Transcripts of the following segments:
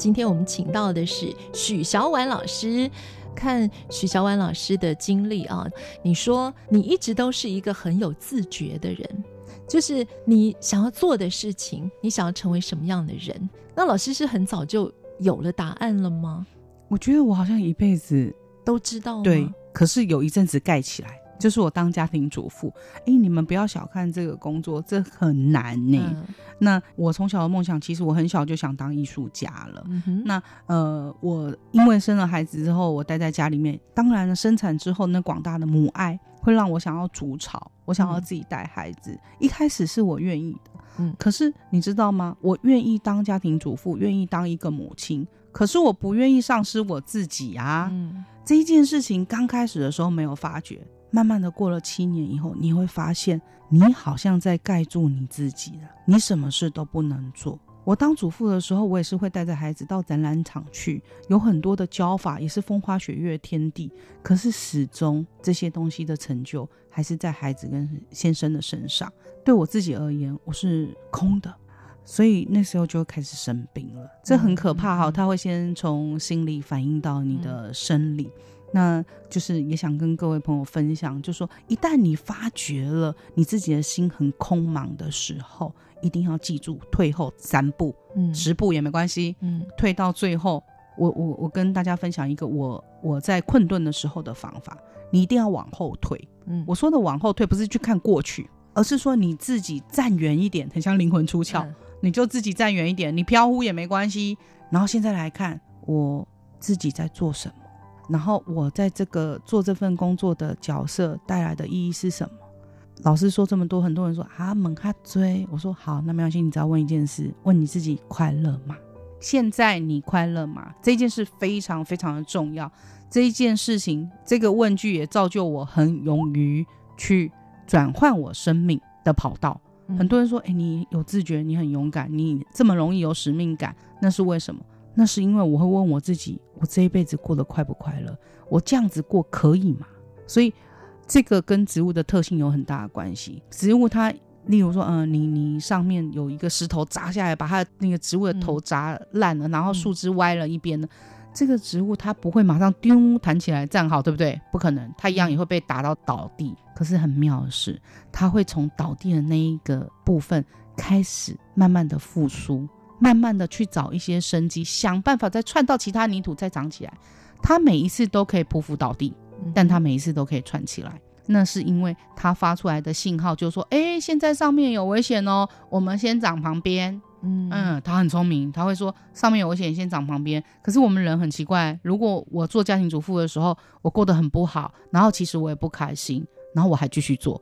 今天我们请到的是许小婉老师，看许小婉老师的经历啊，你说你一直都是一个很有自觉的人，就是你想要做的事情，你想要成为什么样的人？那老师是很早就有了答案了吗？我觉得我好像一辈子都知道，对，可是有一阵子盖起来，就是我当家庭主妇。哎，你们不要小看这个工作，这很难呢。嗯、那我从小的梦想，其实我很小就想当艺术家了。那呃，我因为生了孩子之后，我待在家里面，当然了，生产之后那广大的母爱会让我想要筑巢，我想要自己带孩子。嗯、一开始是我愿意的，嗯，可是你知道吗？我愿意当家庭主妇，愿意当一个母亲。可是我不愿意丧失我自己啊！嗯，这一件事情刚开始的时候没有发觉，慢慢的过了七年以后，你会发现你好像在盖住你自己了，你什么事都不能做。我当主妇的时候，我也是会带着孩子到展览场去，有很多的教法，也是风花雪月天地。可是始终这些东西的成就还是在孩子跟先生的身上。对我自己而言，我是空的。所以那时候就开始生病了，这很可怕哈！他会先从心理反映到你的生理，那就是也想跟各位朋友分享，就说一旦你发觉了你自己的心很空茫的时候，一定要记住退后三步，嗯，十步也没关系，嗯，退到最后，我我我跟大家分享一个我我在困顿的时候的方法，你一定要往后退，嗯，我说的往后退不是去看过去，而是说你自己站远一点，很像灵魂出窍。你就自己站远一点，你飘忽也没关系。然后现在来看我自己在做什么，然后我在这个做这份工作的角色带来的意义是什么？老师说这么多，很多人说啊，猛哈追。我说好，那没关系，你只要问一件事，问你自己快乐吗？现在你快乐吗？这件事非常非常的重要。这一件事情，这个问句也造就我很勇于去转换我生命的跑道。很多人说：“哎，你有自觉，你很勇敢，你这么容易有使命感，那是为什么？那是因为我会问我自己：我这一辈子过得快不快乐？我这样子过可以吗？所以，这个跟植物的特性有很大的关系。植物它，例如说，嗯，你你上面有一个石头砸下来，把它那个植物的头砸烂了，然后树枝歪了一边呢。”这个植物它不会马上丢弹起来站好，对不对？不可能，它一样也会被打到倒地。可是很妙的是，它会从倒地的那一个部分开始慢慢的复苏，慢慢的去找一些生机，想办法再串到其他泥土再长起来。它每一次都可以匍匐倒地，但它每一次都可以串起来。那是因为它发出来的信号就是说：哎，现在上面有危险哦，我们先长旁边。嗯嗯，他很聪明，他会说上面有危险，先长旁边。可是我们人很奇怪，如果我做家庭主妇的时候，我过得很不好，然后其实我也不开心，然后我还继续做，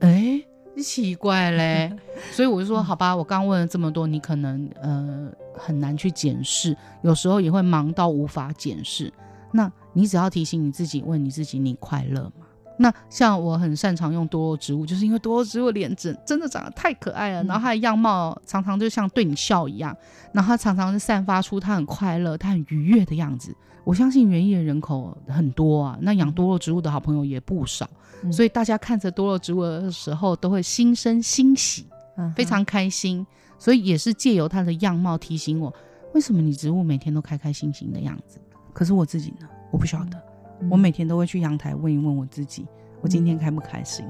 哎、嗯，奇怪嘞。所以我就说，好吧，我刚问了这么多，你可能呃很难去检视，有时候也会忙到无法检视。那你只要提醒你自己，问你自己，你快乐吗？那像我很擅长用多肉植物，就是因为多肉植物脸真真的长得太可爱了，然后它的样貌常常就像对你笑一样，然后它常常是散发出它很快乐、它很愉悦的样子。我相信园艺的人口很多啊，那养多肉植物的好朋友也不少，所以大家看着多肉植物的时候都会心生欣喜，非常开心。所以也是借由它的样貌提醒我，为什么你植物每天都开开心心的样子？可是我自己呢，我不晓得。我每天都会去阳台问一问我自己，我今天开不开心？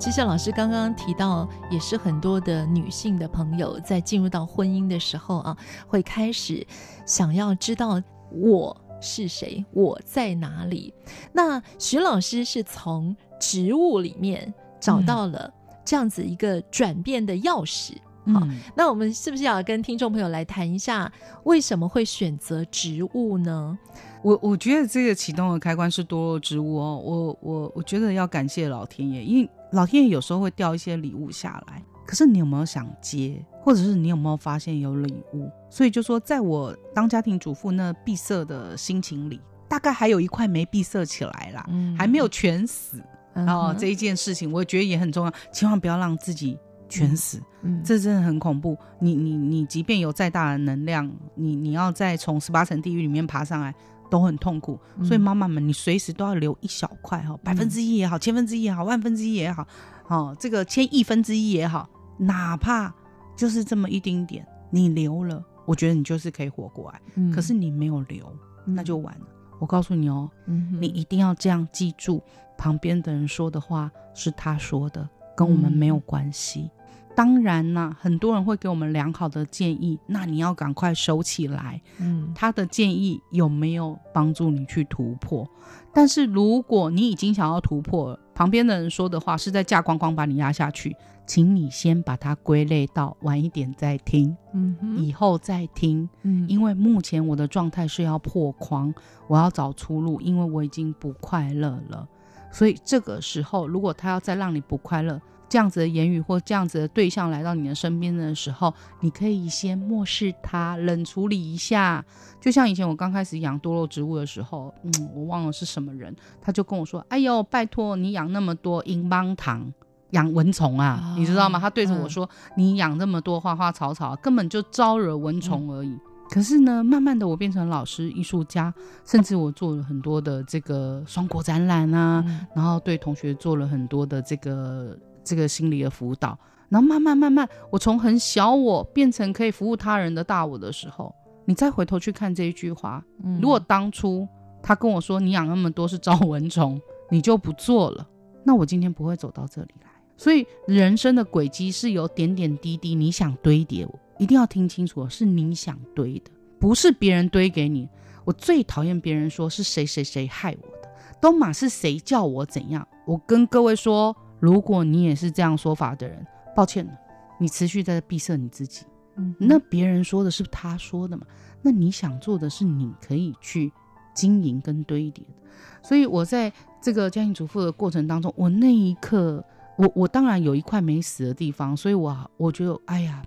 其实老师刚刚提到，也是很多的女性的朋友在进入到婚姻的时候啊，会开始想要知道我是谁，我在哪里。那徐老师是从植物里面找到了这样子一个转变的钥匙。好，那我们是不是要跟听众朋友来谈一下，为什么会选择植物呢？我我觉得这个启动的开关是多肉植物哦。我我我觉得要感谢老天爷，因为老天爷有时候会掉一些礼物下来。可是你有没有想接，或者是你有没有发现有礼物？所以就说，在我当家庭主妇那闭塞的心情里，大概还有一块没闭塞起来啦，嗯、还没有全死。然后、嗯、这一件事情，我觉得也很重要，千万不要让自己全死，这真的很恐怖。你你你，即便有再大的能量，你你要再从十八层地狱里面爬上来。都很痛苦，所以妈妈们，你随时都要留一小块哈，百分之一也好，千分之一也好，万分之一也好，哦，这个千亿分之一也好，哪怕就是这么一丁点，你留了，我觉得你就是可以活过来。嗯、可是你没有留，那就完了。嗯、我告诉你哦，嗯、你一定要这样记住，旁边的人说的话是他说的，跟我们没有关系。嗯当然啦，很多人会给我们良好的建议，那你要赶快收起来。嗯，他的建议有没有帮助你去突破？但是如果你已经想要突破了，旁边的人说的话是在架框框把你压下去，请你先把它归类到晚一点再听，嗯，以后再听，嗯，因为目前我的状态是要破框，我要找出路，因为我已经不快乐了，所以这个时候如果他要再让你不快乐。这样子的言语或这样子的对象来到你的身边的时候，你可以先漠视他，冷处理一下。就像以前我刚开始养多肉植物的时候，嗯，我忘了是什么人，他就跟我说：“哎呦，拜托你养那么多英邦糖，养蚊虫啊，哦、你知道吗？”他对着我说：“嗯、你养那么多花花草草，根本就招惹蚊虫而已。嗯”可是呢，慢慢的我变成老师、艺术家，甚至我做了很多的这个双国展览啊，嗯、然后对同学做了很多的这个。这个心理的辅导，然后慢慢慢慢，我从很小我变成可以服务他人的大我的时候，你再回头去看这一句话，嗯，如果当初他跟我说你养那么多是招蚊虫，你就不做了，那我今天不会走到这里来。所以人生的轨迹是有点点滴滴，你想堆叠，一定要听清楚，是你想堆的，不是别人堆给你。我最讨厌别人说是谁谁谁害我的，都马是谁叫我怎样。我跟各位说。如果你也是这样说法的人，抱歉了，你持续在闭塞你自己。嗯，那别人说的是他说的嘛？那你想做的是你可以去经营跟堆叠的。所以我在这个家庭主妇的过程当中，我那一刻，我我当然有一块没死的地方，所以我我觉得，哎呀，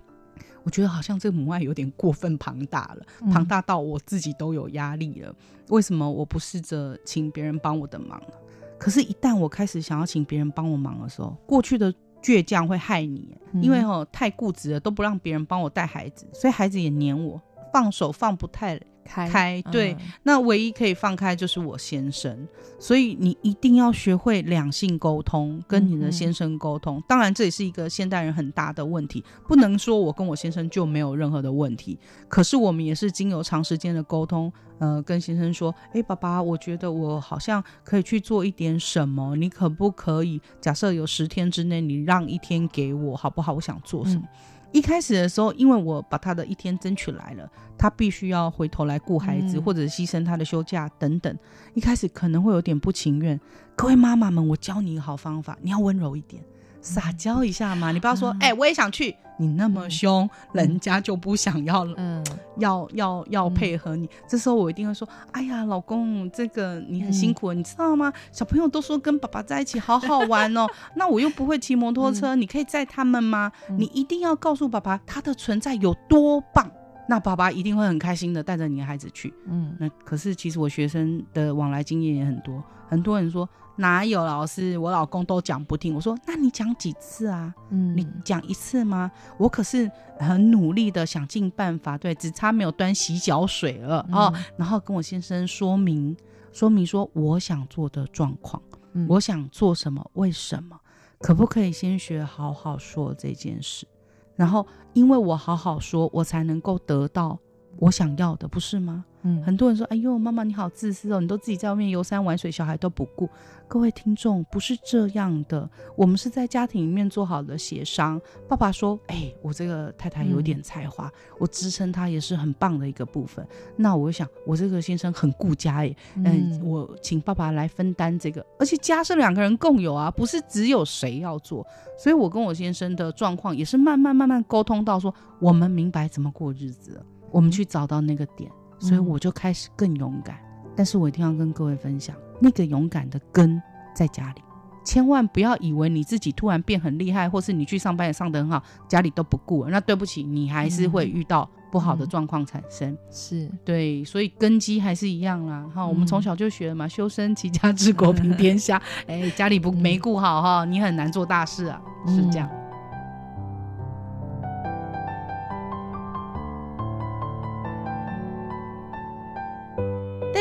我觉得好像这个母爱有点过分庞大了，庞大到我自己都有压力了。为什么我不试着请别人帮我的忙呢？可是，一旦我开始想要请别人帮我忙的时候，过去的倔强会害你，因为哦太固执了，都不让别人帮我带孩子，所以孩子也黏我，放手放不太开。开对，嗯、那唯一可以放开就是我先生，所以你一定要学会两性沟通，跟你的先生沟通。嗯、当然，这也是一个现代人很大的问题，不能说我跟我先生就没有任何的问题。可是我们也是经由长时间的沟通，呃，跟先生说，哎，爸爸，我觉得我好像可以去做一点什么，你可不可以？假设有十天之内，你让一天给我，好不好？我想做什么？嗯一开始的时候，因为我把他的一天争取来了，他必须要回头来顾孩子，嗯、或者牺牲他的休假等等。一开始可能会有点不情愿。各位妈妈们，我教你一个好方法，你要温柔一点。撒娇一下嘛，你不要说，哎、嗯欸，我也想去。你那么凶，嗯、人家就不想要了。嗯，要要要配合你。嗯、这时候我一定会说，哎呀，老公，这个你很辛苦，嗯、你知道吗？小朋友都说跟爸爸在一起好好玩哦。那我又不会骑摩托车，嗯、你可以载他们吗？嗯、你一定要告诉爸爸他的存在有多棒。那爸爸一定会很开心的带着你的孩子去。嗯，那可是其实我学生的往来经验也很多，很多人说。哪有老师？我老公都讲不听。我说，那你讲几次啊？嗯，你讲一次吗？我可是很努力的想尽办法，对，只差没有端洗脚水了、嗯、哦。然后跟我先生说明，说明说我想做的状况，嗯、我想做什么，为什么？可不可以先学好好说这件事？然后因为我好好说，我才能够得到我想要的，不是吗？嗯，很多人说：“哎呦，妈妈你好自私哦，你都自己在外面游山玩水，小孩都不顾。”各位听众，不是这样的，我们是在家庭里面做好了协商。爸爸说：“哎，我这个太太有点才华，嗯、我支撑她也是很棒的一个部分。”那我就想，我这个先生很顾家耶，嗯、呃，我请爸爸来分担这个，而且家是两个人共有啊，不是只有谁要做。所以我跟我先生的状况也是慢慢慢慢沟通到说，我们明白怎么过日子了，我们去找到那个点。所以我就开始更勇敢，嗯、但是我一定要跟各位分享，那个勇敢的根在家里，千万不要以为你自己突然变很厉害，或是你去上班也上得很好，家里都不顾了，那对不起，你还是会遇到不好的状况产生。嗯、是对，所以根基还是一样啦。哈、嗯，我们从小就学了嘛，修身齐家治国平天下。哎、嗯欸，家里不没顾好哈，你很难做大事啊，是这样。嗯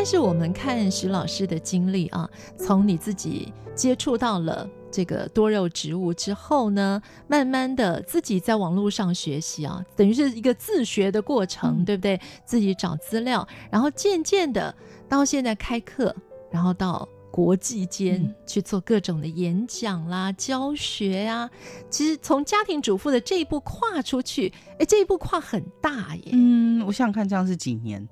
但是我们看徐老师的经历啊，从你自己接触到了这个多肉植物之后呢，慢慢的自己在网络上学习啊，等于是一个自学的过程，嗯、对不对？自己找资料，然后渐渐的到现在开课，然后到国际间去做各种的演讲啦、嗯、教学呀、啊。其实从家庭主妇的这一步跨出去，哎，这一步跨很大耶。嗯，我想想看，这样是几年？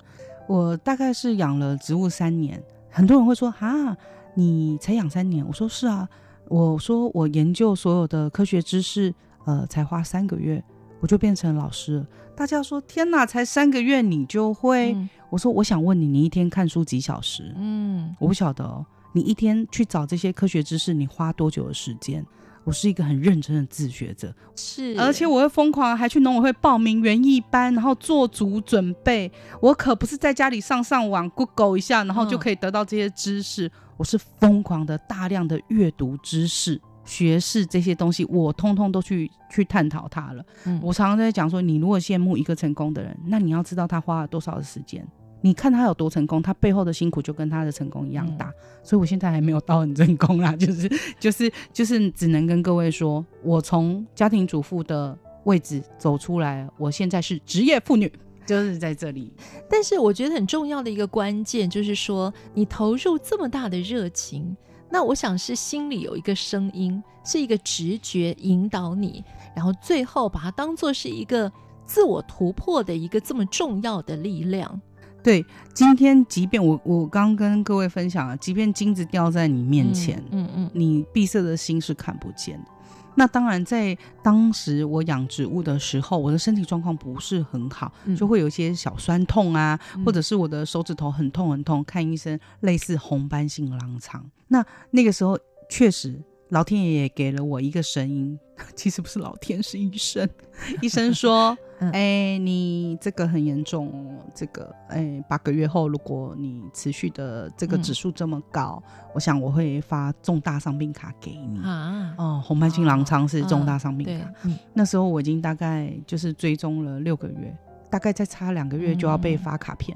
我大概是养了植物三年，很多人会说哈，你才养三年？我说是啊，我说我研究所有的科学知识，呃，才花三个月，我就变成老师了。大家说天哪，才三个月你就会？嗯、我说我想问你，你一天看书几小时？嗯，我不晓得哦，你一天去找这些科学知识，你花多久的时间？我是一个很认真的自学者，是，而且我会疯狂，还去农委会报名园艺班，然后做足准备。我可不是在家里上上网 Google 一下，然后就可以得到这些知识。嗯、我是疯狂的大量的阅读知识、学识这些东西，我通通都去去探讨它了。嗯、我常常在讲说，你如果羡慕一个成功的人，那你要知道他花了多少的时间。你看他有多成功，他背后的辛苦就跟他的成功一样大。嗯、所以我现在还没有到很成功啦，就是就是就是只能跟各位说，我从家庭主妇的位置走出来，我现在是职业妇女，就是在这里。但是我觉得很重要的一个关键就是说，你投入这么大的热情，那我想是心里有一个声音，是一个直觉引导你，然后最后把它当做是一个自我突破的一个这么重要的力量。对，今天即便我我刚跟各位分享了，即便金子掉在你面前，嗯嗯，你闭塞的心是看不见的。那当然，在当时我养植物的时候，我的身体状况不是很好，嗯、就会有一些小酸痛啊，嗯、或者是我的手指头很痛很痛，看医生类似红斑性狼疮。那那个时候确实，老天爷也给了我一个声音，其实不是老天，是医生。医生说。哎、欸，你这个很严重哦，这个哎，八个月后，如果你持续的这个指数这么高，嗯、我想我会发重大伤病卡给你啊。哦，红斑性狼疮是重大伤病卡。啊嗯、那时候我已经大概就是追踪了六个月。大概再差两个月就要被发卡片，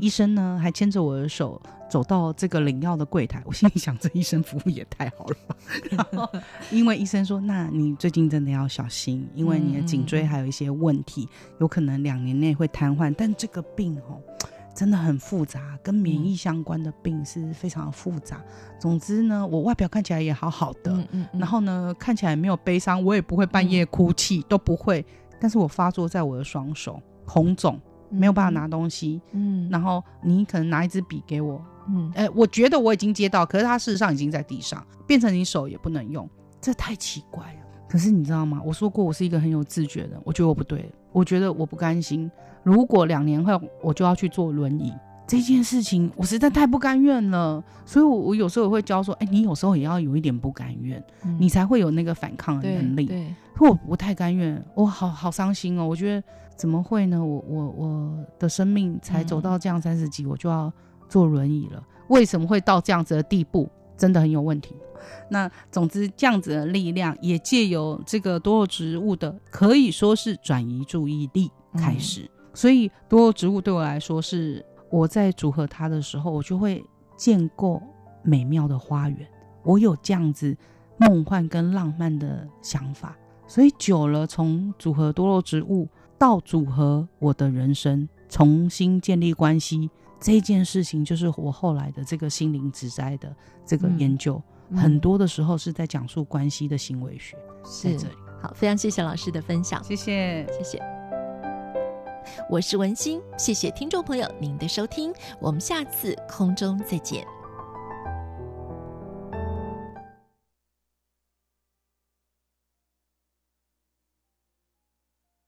医生呢还牵着我的手走到这个领药的柜台，我心里想，这医生服务也太好了吧。然后因为医生说，那你最近真的要小心，因为你的颈椎还有一些问题，嗯、有可能两年内会瘫痪。但这个病哦，真的很复杂，跟免疫相关的病是非常复杂。总之呢，我外表看起来也好好的，嗯嗯嗯、然后呢看起来没有悲伤，我也不会半夜哭泣，嗯、都不会。但是我发作在我的双手。红肿，没有办法拿东西。嗯，然后你可能拿一支笔给我。嗯，哎，我觉得我已经接到，可是它事实上已经在地上，变成你手也不能用，这太奇怪了。可是你知道吗？我说过我是一个很有自觉的，我觉得我不对，我觉得我不甘心。如果两年后我就要去坐轮椅这件事情，我实在太不甘愿了。所以我，我我有时候也会教说，哎，你有时候也要有一点不甘愿，嗯、你才会有那个反抗的能力。对，对我不太甘愿，我好好伤心哦。我觉得。怎么会呢？我我我的生命才走到这样三十几，嗯、我就要坐轮椅了。为什么会到这样子的地步？真的很有问题。那总之，这样子的力量也借由这个多肉植物的，可以说是转移注意力开始。嗯、所以多肉植物对我来说，是我在组合它的时候，我就会建构美妙的花园。我有这样子梦幻跟浪漫的想法，所以久了，从组合多肉植物。到组合我的人生，重新建立关系这件事情，就是我后来的这个心灵职灾的这个研究，嗯、很多的时候是在讲述关系的行为学，在这里。好，非常谢谢老师的分享，谢谢，谢谢。我是文心，谢谢听众朋友您的收听，我们下次空中再见。